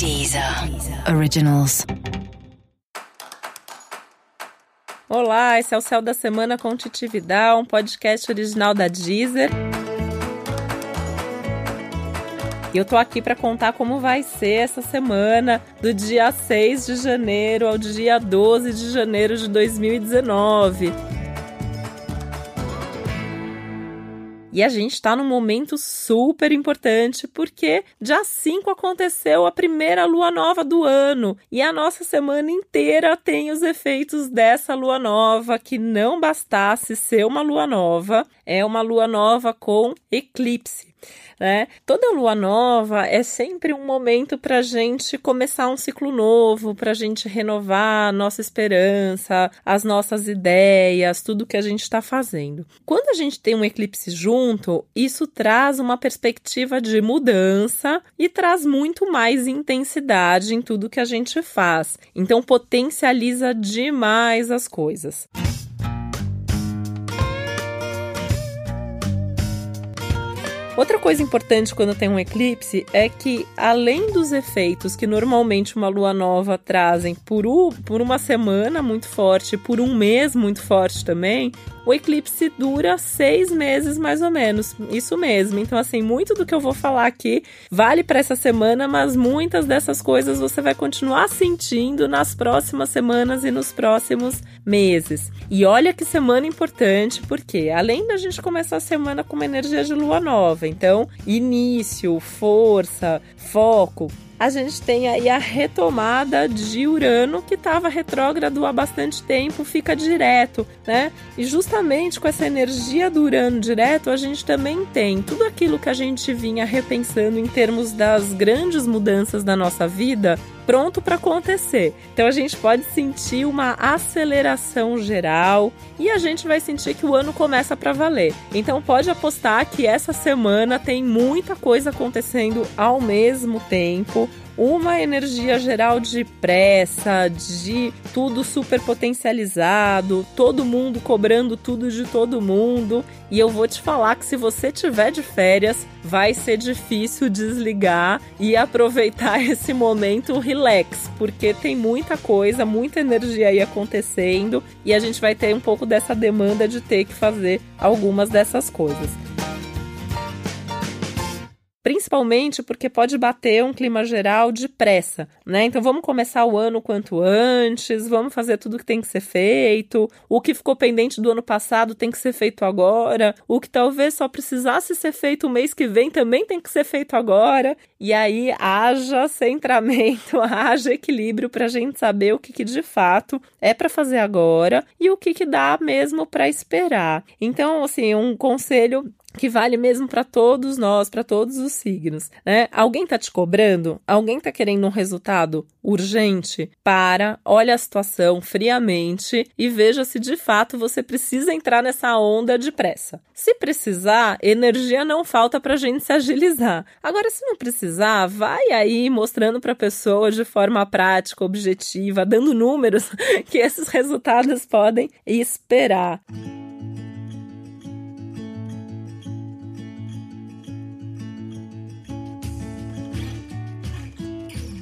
Deezer Originals. Olá, esse é o Céu da Semana com Titividade, um podcast original da Deezer. E eu tô aqui para contar como vai ser essa semana, do dia 6 de janeiro ao dia 12 de janeiro de 2019. E a gente está num momento super importante porque dia 5 aconteceu a primeira lua nova do ano. E a nossa semana inteira tem os efeitos dessa lua nova, que não bastasse ser uma lua nova, é uma lua nova com eclipse né? Toda lua nova é sempre um momento para a gente começar um ciclo novo, para a gente renovar a nossa esperança, as nossas ideias, tudo que a gente está fazendo. Quando a gente tem um eclipse junto, isso traz uma perspectiva de mudança e traz muito mais intensidade em tudo que a gente faz. Então potencializa demais as coisas. Outra coisa importante quando tem um eclipse é que, além dos efeitos que normalmente uma lua nova trazem por, por uma semana muito forte, por um mês muito forte também, o eclipse dura seis meses mais ou menos. Isso mesmo. Então, assim, muito do que eu vou falar aqui vale para essa semana, mas muitas dessas coisas você vai continuar sentindo nas próximas semanas e nos próximos meses. E olha que semana importante, porque além da gente começar a semana com uma energia de lua nova, então, início, força, foco, a gente tem aí a retomada de Urano, que estava retrógrado há bastante tempo, fica direto, né? E justamente com essa energia do Urano direto, a gente também tem tudo aquilo que a gente vinha repensando em termos das grandes mudanças da nossa vida pronto para acontecer. Então a gente pode sentir uma aceleração geral e a gente vai sentir que o ano começa para valer. Então pode apostar que essa semana tem muita coisa acontecendo ao mesmo tempo uma energia geral de pressa, de tudo super potencializado, todo mundo cobrando tudo de todo mundo. E eu vou te falar que se você tiver de férias, vai ser difícil desligar e aproveitar esse momento relax, porque tem muita coisa, muita energia aí acontecendo e a gente vai ter um pouco dessa demanda de ter que fazer algumas dessas coisas principalmente porque pode bater um clima geral de pressa, né? Então vamos começar o ano quanto antes, vamos fazer tudo que tem que ser feito, o que ficou pendente do ano passado tem que ser feito agora, o que talvez só precisasse ser feito o mês que vem também tem que ser feito agora, e aí haja centramento, haja equilíbrio para a gente saber o que, que de fato é para fazer agora e o que, que dá mesmo para esperar. Então, assim, um conselho que vale mesmo para todos nós, para todos os signos, né? Alguém tá te cobrando? Alguém tá querendo um resultado urgente? Para, olha a situação friamente e veja se de fato você precisa entrar nessa onda depressa. Se precisar, energia não falta pra gente se agilizar. Agora, se não precisar, vai aí mostrando pra pessoa de forma prática, objetiva, dando números que esses resultados podem esperar.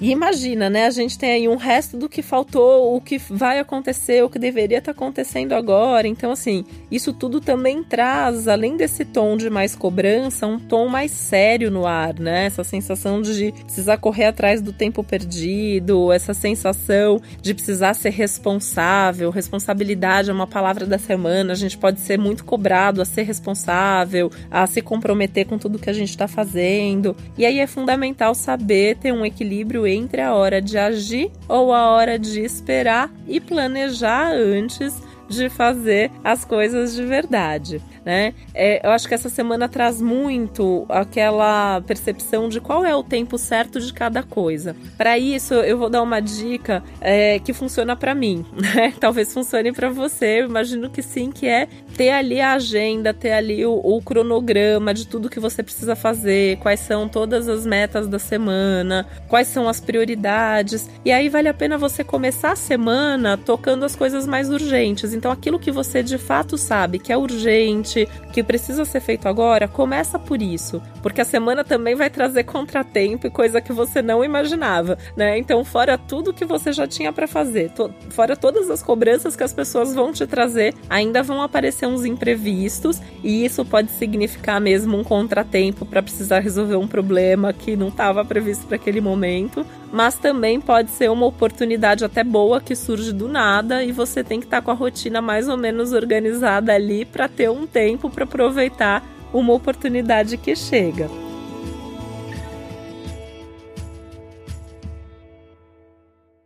E imagina, né? A gente tem aí um resto do que faltou, o que vai acontecer, o que deveria estar tá acontecendo agora. Então, assim, isso tudo também traz, além desse tom de mais cobrança, um tom mais sério no ar, né? Essa sensação de precisar correr atrás do tempo perdido, essa sensação de precisar ser responsável. Responsabilidade é uma palavra da semana. A gente pode ser muito cobrado a ser responsável, a se comprometer com tudo que a gente está fazendo. E aí é fundamental saber ter um equilíbrio entre a hora de agir ou a hora de esperar e planejar antes de fazer as coisas de verdade né? É, eu acho que essa semana traz muito aquela percepção de qual é o tempo certo de cada coisa. Para isso, eu vou dar uma dica é, que funciona para mim, né? Talvez funcione para você, eu imagino que sim, que é ter ali a agenda, ter ali o, o cronograma de tudo que você precisa fazer, quais são todas as metas da semana, quais são as prioridades. E aí vale a pena você começar a semana tocando as coisas mais urgentes. Então, aquilo que você de fato sabe que é urgente, que precisa ser feito agora, começa por isso, porque a semana também vai trazer contratempo e coisa que você não imaginava, né? Então, fora tudo que você já tinha para fazer, to fora todas as cobranças que as pessoas vão te trazer, ainda vão aparecer uns imprevistos. E isso pode significar mesmo um contratempo para precisar resolver um problema que não estava previsto para aquele momento, mas também pode ser uma oportunidade até boa que surge do nada e você tem que estar tá com a rotina mais ou menos organizada ali para ter um tempo para aproveitar uma oportunidade que chega.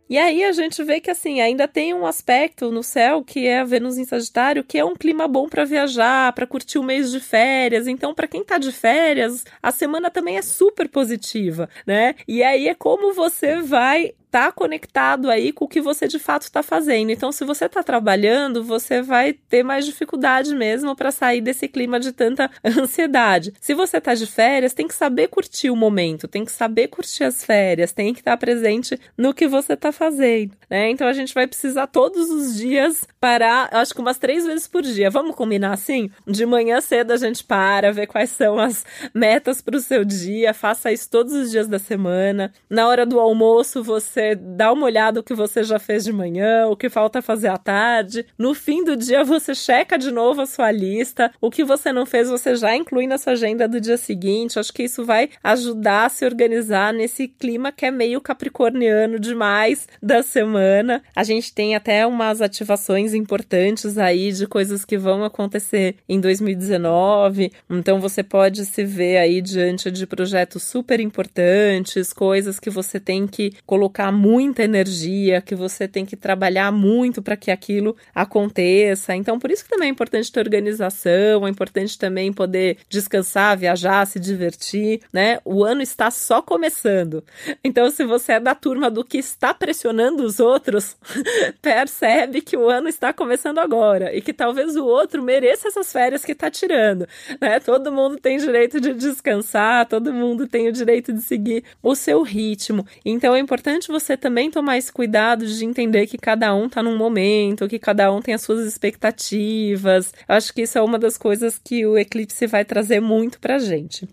E aí a gente vê que assim, ainda tem um aspecto no céu que é a Vênus em Sagitário, que é um clima bom para viajar, para curtir o mês de férias. Então, para quem tá de férias, a semana também é super positiva, né? E aí é como você vai tá conectado aí com o que você de fato está fazendo. Então, se você está trabalhando, você vai ter mais dificuldade mesmo para sair desse clima de tanta ansiedade. Se você está de férias, tem que saber curtir o momento, tem que saber curtir as férias, tem que estar presente no que você está fazendo, né? Então, a gente vai precisar todos os dias parar, acho que umas três vezes por dia. Vamos combinar assim? De manhã cedo a gente para, vê quais são as metas para o seu dia, faça isso todos os dias da semana. Na hora do almoço, você dá uma olhada o que você já fez de manhã, o que falta fazer à tarde. No fim do dia, você checa de novo a sua lista. O que você não fez, você já inclui na sua agenda do dia seguinte. Acho que isso vai ajudar a se organizar nesse clima que é meio capricorniano demais da semana. A gente tem até umas ativações importantes aí de coisas que vão acontecer em 2019. Então você pode se ver aí diante de projetos super importantes, coisas que você tem que colocar muita energia, que você tem que trabalhar muito para que aquilo aconteça. Então, por isso que também é importante ter organização, é importante também poder descansar, viajar, se divertir, né? O ano está só começando. Então, se você é da turma do que está pressionando os outros, percebe que o ano está começando agora e que talvez o outro mereça essas férias que está tirando, né? Todo mundo tem direito de descansar, todo mundo tem o direito de seguir o seu ritmo. Então, é importante você também tomar esse cuidado de entender que cada um tá num momento, que cada um tem as suas expectativas. Eu acho que isso é uma das coisas que o eclipse vai trazer muito pra gente.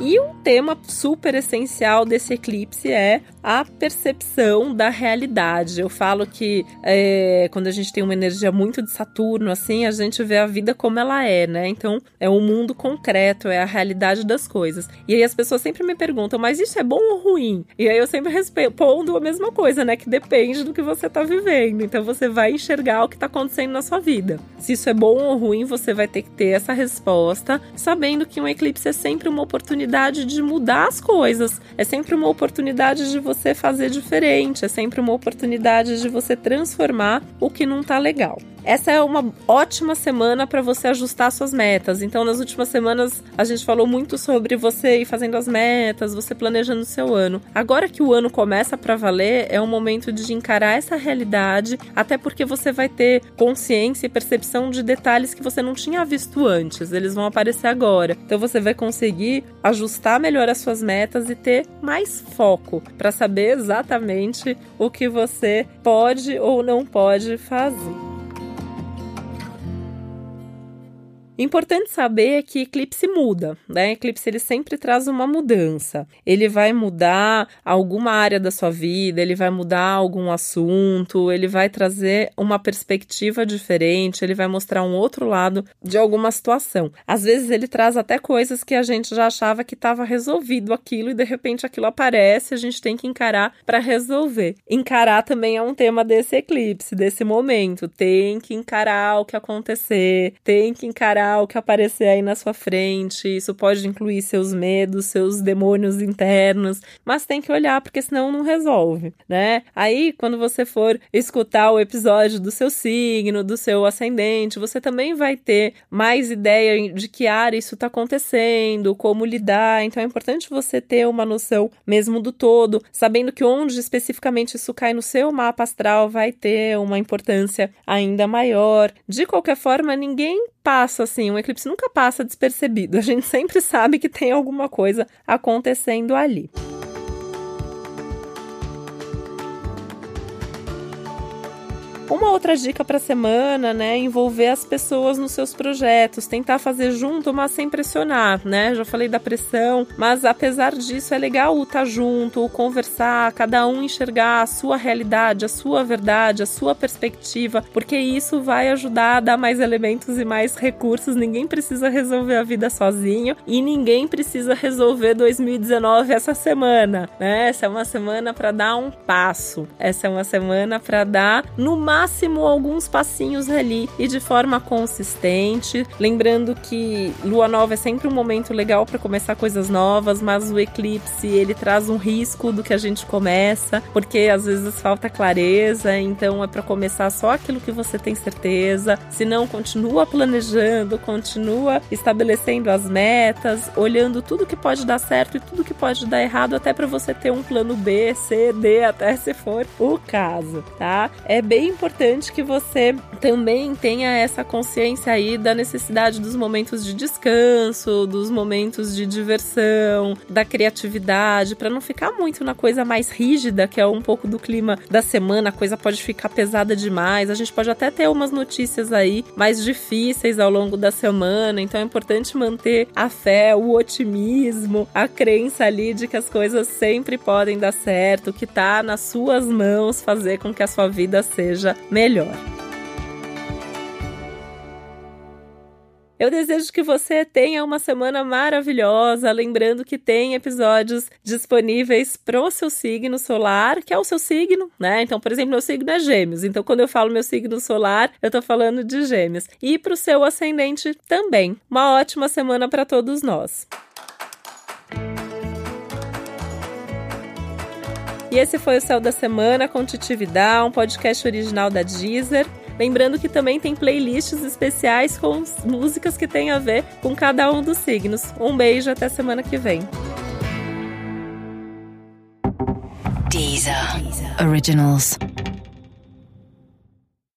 E um tema super essencial desse eclipse é a percepção da realidade. Eu falo que é, quando a gente tem uma energia muito de Saturno, assim, a gente vê a vida como ela é, né? Então é o mundo concreto, é a realidade das coisas. E aí as pessoas sempre me perguntam, mas isso é bom ou ruim? E aí eu sempre respondo a mesma coisa, né? Que depende do que você tá vivendo. Então você vai enxergar o que tá acontecendo na sua vida. Se isso é bom ou ruim, você vai ter que ter essa resposta, sabendo que um eclipse é sempre uma oportunidade oportunidade de mudar as coisas, é sempre uma oportunidade de você fazer diferente, é sempre uma oportunidade de você transformar o que não tá legal. Essa é uma ótima semana para você ajustar suas metas. Então, nas últimas semanas, a gente falou muito sobre você ir fazendo as metas, você planejando o seu ano. Agora que o ano começa para valer, é o momento de encarar essa realidade, até porque você vai ter consciência e percepção de detalhes que você não tinha visto antes. Eles vão aparecer agora. Então, você vai conseguir ajustar melhor as suas metas e ter mais foco para saber exatamente o que você pode ou não pode fazer. Importante saber que eclipse muda, né? Eclipse ele sempre traz uma mudança. Ele vai mudar alguma área da sua vida, ele vai mudar algum assunto, ele vai trazer uma perspectiva diferente, ele vai mostrar um outro lado de alguma situação. Às vezes ele traz até coisas que a gente já achava que estava resolvido aquilo e de repente aquilo aparece, a gente tem que encarar para resolver. Encarar também é um tema desse eclipse, desse momento. Tem que encarar o que acontecer, tem que encarar o que aparecer aí na sua frente. Isso pode incluir seus medos, seus demônios internos, mas tem que olhar porque senão não resolve, né? Aí, quando você for escutar o episódio do seu signo, do seu ascendente, você também vai ter mais ideia de que área isso está acontecendo, como lidar. Então é importante você ter uma noção mesmo do todo, sabendo que onde especificamente isso cai no seu mapa astral vai ter uma importância ainda maior. De qualquer forma, ninguém passa assim, um eclipse nunca passa despercebido. A gente sempre sabe que tem alguma coisa acontecendo ali. Uma outra dica para semana, né, envolver as pessoas nos seus projetos, tentar fazer junto, mas sem pressionar, né? Já falei da pressão, mas apesar disso é legal o estar tá junto, o conversar, cada um enxergar a sua realidade, a sua verdade, a sua perspectiva, porque isso vai ajudar a dar mais elementos e mais recursos. Ninguém precisa resolver a vida sozinho e ninguém precisa resolver 2019 essa semana, né? Essa é uma semana para dar um passo. Essa é uma semana para dar no máximo alguns passinhos ali e de forma consistente, lembrando que lua nova é sempre um momento legal para começar coisas novas, mas o eclipse ele traz um risco do que a gente começa, porque às vezes falta clareza, então é para começar só aquilo que você tem certeza. Se não, continua planejando, continua estabelecendo as metas, olhando tudo que pode dar certo e tudo que pode dar errado, até para você ter um plano B, C, D, até se for o caso, tá? É bem importante que você também tenha essa consciência aí da necessidade dos momentos de descanso, dos momentos de diversão, da criatividade, para não ficar muito na coisa mais rígida, que é um pouco do clima da semana, a coisa pode ficar pesada demais. A gente pode até ter umas notícias aí mais difíceis ao longo da semana, então é importante manter a fé, o otimismo, a crença ali de que as coisas sempre podem dar certo, que tá nas suas mãos fazer com que a sua vida seja melhor. Eu desejo que você tenha uma semana maravilhosa, lembrando que tem episódios disponíveis pro seu signo solar, que é o seu signo, né? Então, por exemplo, meu signo é Gêmeos. Então, quando eu falo meu signo solar, eu tô falando de Gêmeos. E pro seu ascendente também. Uma ótima semana para todos nós. E esse foi o Céu da Semana com Titividade, um podcast original da Deezer. Lembrando que também tem playlists especiais com músicas que têm a ver com cada um dos signos. Um beijo, até semana que vem. Deezer. Originals.